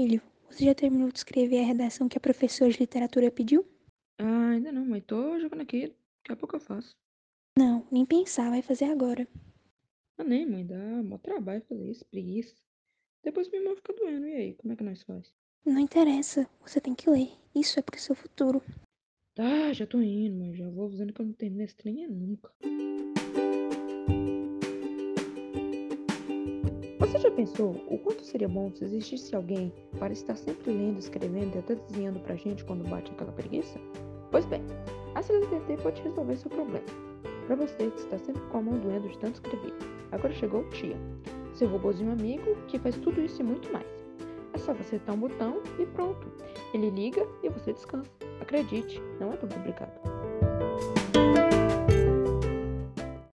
Filho, você já terminou de escrever a redação que a professora de literatura pediu? Ah, ainda não, mãe. Tô jogando aqui. Daqui a pouco eu faço. Não, nem pensar, vai fazer agora. Ah, nem, mãe. Dá mó trabalho fazer isso, preguiça. Depois minha mão fica doendo. E aí, como é que nós faz? Não interessa, você tem que ler. Isso é pro seu futuro. Tá, já tô indo, mãe. Já vou avisando que eu não termino esse trem nunca. Você já pensou o quanto seria bom se existisse alguém para estar sempre lendo, escrevendo e até desenhando pra gente quando bate aquela preguiça? Pois bem, a CLTT pode resolver seu problema. Para você que está sempre com a mão doendo de tanto escrever, agora chegou o Tia, seu robôzinho amigo que faz tudo isso e muito mais. É só você apertar um botão e pronto. Ele liga e você descansa. Acredite, não é tão complicado.